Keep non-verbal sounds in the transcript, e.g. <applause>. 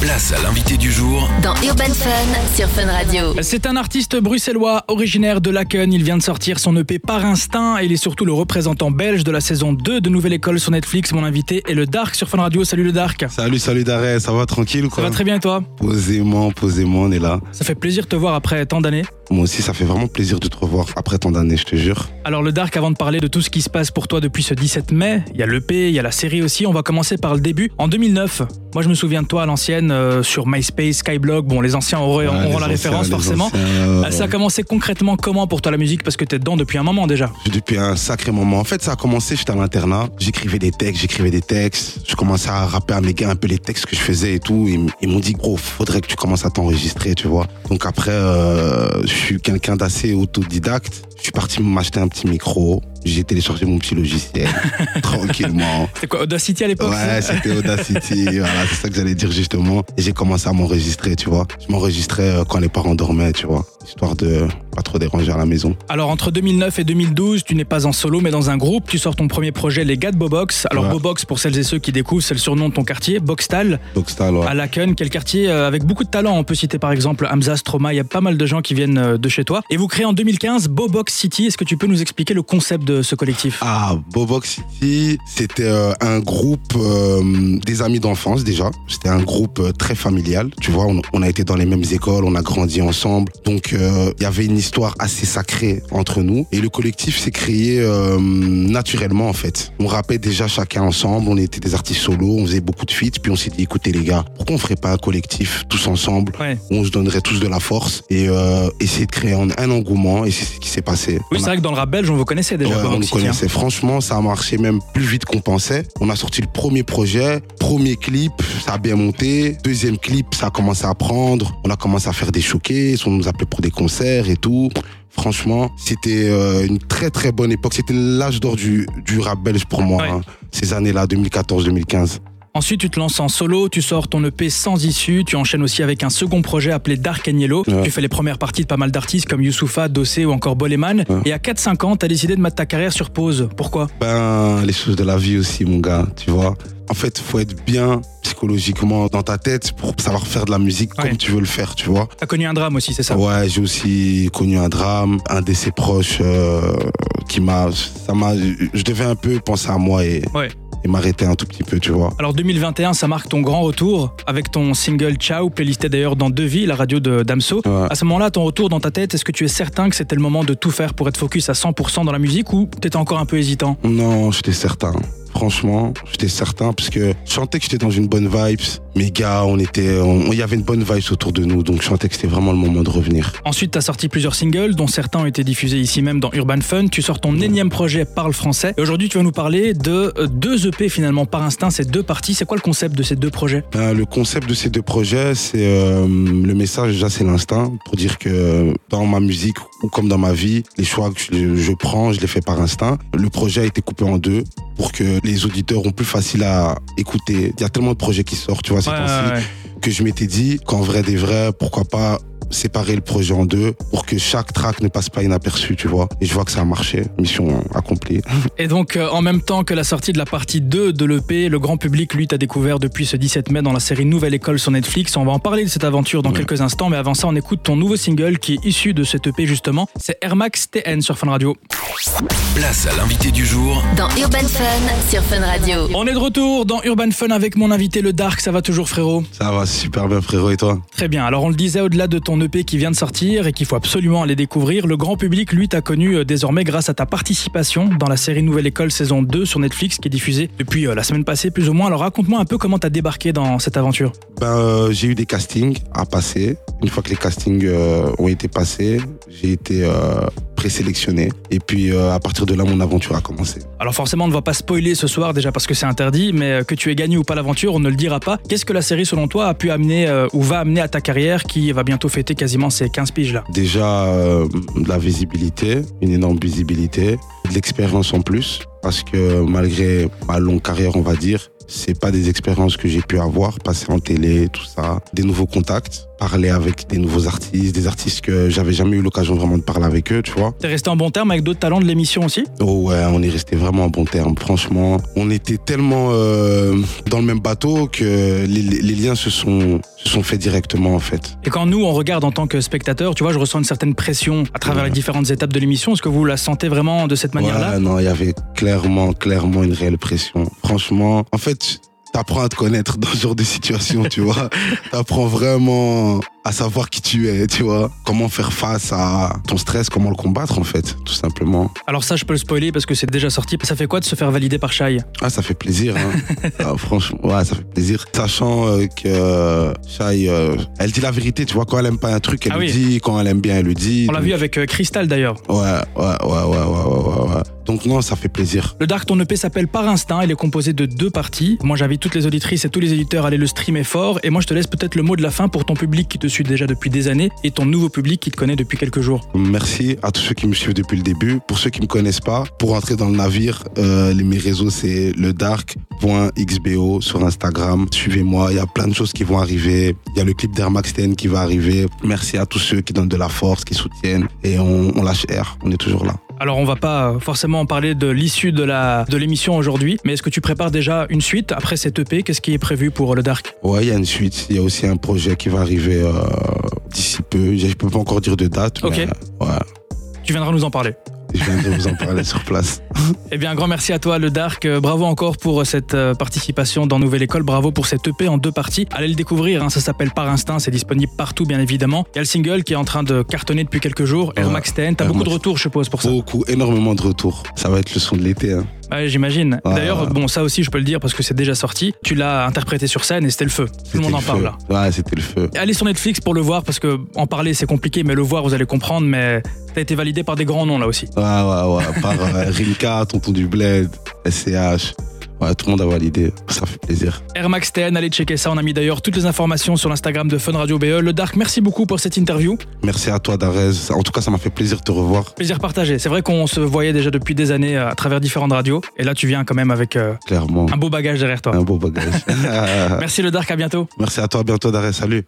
Place à l'invité du jour dans Urban Fun sur Fun Radio. C'est un artiste bruxellois originaire de Laken. Il vient de sortir son EP Par Instinct et il est surtout le représentant belge de la saison 2 de Nouvelle École sur Netflix. Mon invité est le Dark sur Fun Radio. Salut le Dark. Salut, salut Daré, ça va tranquille ou Ça quoi va très bien et toi? Posément, posément, on est là. Ça fait plaisir de te voir après tant d'années. Moi aussi, ça fait vraiment plaisir de te revoir après tant d'années, je te jure. Alors le Dark, avant de parler de tout ce qui se passe pour toi depuis ce 17 mai, il y a l'EP, il y a la série aussi, on va commencer par le début. En 2009, moi je me souviens de toi à l'ancienne euh, sur MySpace, Skyblog, bon les anciens auront, Ouais, auront les la anciens, référence forcément. anciens, euh, Ça a commencé concrètement comment pour toi la musique? Parce que t'es dedans depuis un moment déjà. Depuis un sacré moment. En fait, ça a commencé, j'étais à l'internat. J'écrivais des textes, j'écrivais des textes. Je commençais à rapper à mes gars un peu les textes que je faisais et tout. Ils m'ont dit, gros, faudrait que tu commences à t'enregistrer, tu vois. Donc après, euh, je suis quelqu'un d'assez autodidacte. Je suis parti m'acheter un petit micro. J'ai téléchargé mon petit logiciel, <laughs> tranquillement. C'était quoi Audacity à l'époque Ouais, c'était Audacity, <laughs> voilà, c'est ça que j'allais dire justement. Et j'ai commencé à m'enregistrer, tu vois. Je m'enregistrais euh, quand les parents dormaient, tu vois, histoire de pas trop déranger à la maison. Alors entre 2009 et 2012, tu n'es pas en solo mais dans un groupe, tu sors ton premier projet Les gars de Bobox. Alors Ouais. Bobox pour celles et ceux qui découvrent, c'est le surnom de ton quartier, Boxtal, c'était alors. à Laken, quel quartier euh, avec beaucoup de talent. On peut citer par exemple Hamza, Stroma, il y a pas mal de gens qui viennent euh, de chez toi. Et vous créez en 2015 Bobox City. Est-ce que tu peux nous expliquer le concept de ce collectif? Ah, Bobox City, c'était euh, un groupe euh, des amis d'enfance déjà. C'était un groupe très familial. Tu vois, on, on a été dans les mêmes écoles, on a grandi ensemble. Donc, euh, il y avait une histoire assez sacrée entre nous. Et le collectif s'est créé euh, naturellement, en fait. On rappait déjà chacun ensemble. On était des artistes solos, on faisait beaucoup de feats. Puis on s'est dit, écoutez les gars, pourquoi on ferait pas un collectif tous ensemble Ouais. où on se donnerait tous de la force et euh, essayer de créer un, un engouement. Et c'est ce qui s'est passé. Oui, c'est a- vrai que dans le rap belge, on vous connaissait déjà. Ouais, on nous connaissait. Franchement, ça a marché même plus vite qu'on pensait. On a sorti le premier projet, premier clip, ça a bien monté. Deuxième clip, ça a commencé à prendre. On a commencé à faire des showcases, on nous appelait pour des concerts et tout. Franchement, c'était euh, une très très bonne époque. C'était l'âge d'or du, du rap belge pour moi, Ouais. hein. ces années-là, 2014-2015. Ensuite, tu te lances en solo, tu sors ton EP sans issue, tu enchaînes aussi avec un second projet appelé Dark and Yellow. Ouais. Tu fais les premières parties de pas mal d'artistes comme Youssoufa, Dossé ou encore Boleman. Ouais. Et à 4-5 ans, t'as décidé de mettre ta carrière sur pause. Pourquoi? Ben, les choses de la vie aussi, mon gars, tu vois. En fait, faut être bien psychologiquement dans ta tête pour savoir faire de la musique Ouais. comme tu veux le faire, tu vois. T'as connu un drame aussi, c'est ça? Ouais, j'ai aussi connu un drame, un de ses proches euh, qui m'a, ça m'a, je devais un peu penser à moi et, Ouais. Et m'arrêter un tout petit peu, tu vois. Alors 2021, ça marque ton grand retour avec ton single Ciao, playlisté d'ailleurs dans Devis, la radio de Damso. Ouais. À ce moment-là, ton retour dans ta tête, est-ce que tu es certain que c'était le moment de tout faire pour être focus à 100% dans la musique ou t'étais encore un peu hésitant? Non, j'étais certain. Franchement, j'étais certain parce que je sentais que j'étais dans une bonne vibes. Mes gars, on était, il y avait une bonne vibes autour de nous, donc je sentais que c'était vraiment le moment de revenir. Ensuite, tu as sorti plusieurs singles, dont certains ont été diffusés ici même dans Urban Fun. Tu sors ton énième projet Parle français. Et aujourd'hui, tu vas nous parler de euh, deux EP finalement par instinct, c'est deux parties. C'est quoi le concept de ces deux projets? Ben, le concept de ces deux projets, c'est euh, le message déjà, c'est l'instinct pour dire que dans ma musique ou comme dans ma vie, les choix que je, je prends, je les fais par instinct. Le projet a été coupé en deux pour que les auditeurs ont plus facile à écouter. Il y a tellement de projets qui sortent, tu vois, ces Ouais, temps-ci, ouais, que je m'étais dit qu'en vrai des vrais, pourquoi pas séparer le projet en deux pour que chaque track ne passe pas inaperçu, tu vois. Et je vois que ça a marché. Mission accomplie. <laughs> Et donc, euh, en même temps que la sortie de la partie 2 de l'EP, le grand public, lui, t'a découvert depuis ce 17 mai dans la série Nouvelle École sur Netflix. On va en parler de cette aventure dans Ouais. quelques instants, mais avant ça, on écoute ton nouveau single qui est issu de cette EP justement. C'est Air Max TN sur Fun Radio. Place à l'invité du jour Dans Urban Fun sur Fun Radio. On est de retour dans Urban Fun avec mon invité le Dark. Ça va toujours, frérot? Ça va super bien, frérot, et toi? Très bien. Alors on le disait au-delà de ton EP qui vient de sortir et qu'il faut absolument aller découvrir, le grand public lui t'a connu euh, désormais grâce à ta participation dans la série Nouvelle École saison 2 sur Netflix qui est diffusée depuis euh, la semaine passée plus ou moins. Alors raconte-moi un peu comment t'as débarqué dans cette aventure. Ben, euh, j'ai eu des castings à passer. Une fois que les castings euh, ont été passés, j'ai été euh, présélectionné. Et puis, euh, à partir de là, mon aventure a commencé. Alors forcément on ne va pas spoiler ce soir déjà parce que c'est interdit, mais euh, que tu aies gagné ou pas l'aventure, on ne le dira pas. Qu'est-ce que la série selon toi a pu amener euh, ou va amener à ta carrière qui va bientôt fêter quasiment ses 15 piges là Déjà, euh, de la visibilité, une énorme visibilité, de l'expérience en plus. parce que malgré ma longue carrière, on va dire, c'est pas des expériences que j'ai pu avoir, passer en télé, tout ça, des nouveaux contacts, parler avec des nouveaux artistes, des artistes que j'avais jamais eu l'occasion vraiment de parler avec eux, tu vois. T'es resté en bon terme avec d'autres talents de l'émission aussi? Oh ouais, on est resté vraiment en bon terme. Franchement, on était tellement euh, dans le même bateau que les, les liens se sont, se sont faits directement en fait. Et quand nous, on regarde en tant que spectateur, tu vois, je ressens une certaine pression à travers Ouais. les différentes étapes de l'émission. Est-ce que vous la sentez vraiment de cette manière-là? Ouais, non, il y avait clairement, clairement une réelle pression. Franchement, en fait, t'apprends à te connaître dans ce genre de situation, tu vois. <laughs> T'apprends vraiment à savoir qui tu es, tu vois. Comment faire face à ton stress, comment le combattre, en fait, tout simplement. Alors ça, je peux le spoiler parce que c'est déjà sorti. Ça fait quoi de se faire valider par Shai? Ah, ça fait plaisir, hein. <laughs> Ah, franchement, ouais, ça fait plaisir. Sachant euh, que euh, Shai, euh, elle dit la vérité, tu vois. Quand elle aime pas un truc, elle Ah le oui. dit. Quand elle aime bien, elle le dit. On l'a vu avec euh, Crystal d'ailleurs. Ouais, ouais, ouais, ouais, ouais, ouais, ouais, ouais. Donc non, ça fait plaisir. Le Dark Ton EP s'appelle Par Instinct. Il est composé de deux parties. Moi, j'invite toutes les auditrices et tous les éditeurs à aller le streamer fort. Et moi, je te laisse peut-être le mot de la fin pour ton public qui te suit déjà depuis des années et ton nouveau public qui te connaît depuis quelques jours. Merci à tous ceux qui me suivent depuis le début. Pour ceux qui me connaissent pas, pour entrer dans le navire, euh, les mes réseaux c'est le dark.xbo sur Instagram. Suivez-moi, il y a plein de choses qui vont arriver. Il y a le clip d'Air Max 10 qui va arriver. Merci à tous ceux qui donnent de la force, qui soutiennent et on, on lâche air. On est toujours là. Alors, on va pas euh, forcément parler de l'issue de la de l'émission aujourd'hui, mais est-ce que tu prépares déjà une suite après cet EP Qu'est-ce qui est prévu pour le Dark? Ouais, il y a une suite. Il y a aussi un projet qui va arriver euh, d'ici peu. Je peux pas encore dire de date, Ok. mais ouais, Tu viendras nous en parler. Je viendrai vous en parler sur place. <laughs> Eh bien, un grand merci à toi, le Dark. Euh, Bravo encore pour cette euh, participation dans Nouvelle École. Bravo pour cet EP en deux parties. Allez le découvrir, hein, ça s'appelle Par Instinct. C'est disponible partout, bien évidemment. Il y a le single qui est en train de cartonner depuis quelques jours, Air. Max 10. T'as beaucoup de retours, je suppose, pour ça. Beaucoup, énormément de retours. Ça va être le son de l'été. Hein. Ouais, J'imagine. D'ailleurs, bon, ça aussi, je peux le dire parce que c'est déjà sorti. Tu l'as interprété sur scène et c'était le feu. Tout le monde en parle là. Ouais, c'était le feu. Allez sur Netflix pour le voir parce que en parler c'est compliqué, mais le voir vous allez comprendre. Mais t'as été validé par des grands noms là aussi. Ouais, ouais, ouais. Par euh, <laughs> Rinka, Tonton du Bled, SCH. Ouais, tout le monde a validé. Ça fait plaisir. Air Max 10, allez checker ça. On a mis d'ailleurs toutes les informations sur l'Instagram de Fun Radio BE. Le Dark, merci beaucoup pour cette interview. Merci à toi, Darez. En tout cas, ça m'a fait plaisir de te revoir, Plaisir partagé. C'est vrai qu'on se voyait déjà depuis des années euh, à travers différentes radios. Et là, tu viens quand même avec euh, clairement. un beau bagage derrière toi. Un beau bagage. <laughs> <laughs> Merci le Dark, à bientôt. Merci à toi. À bientôt, Darez. Salut.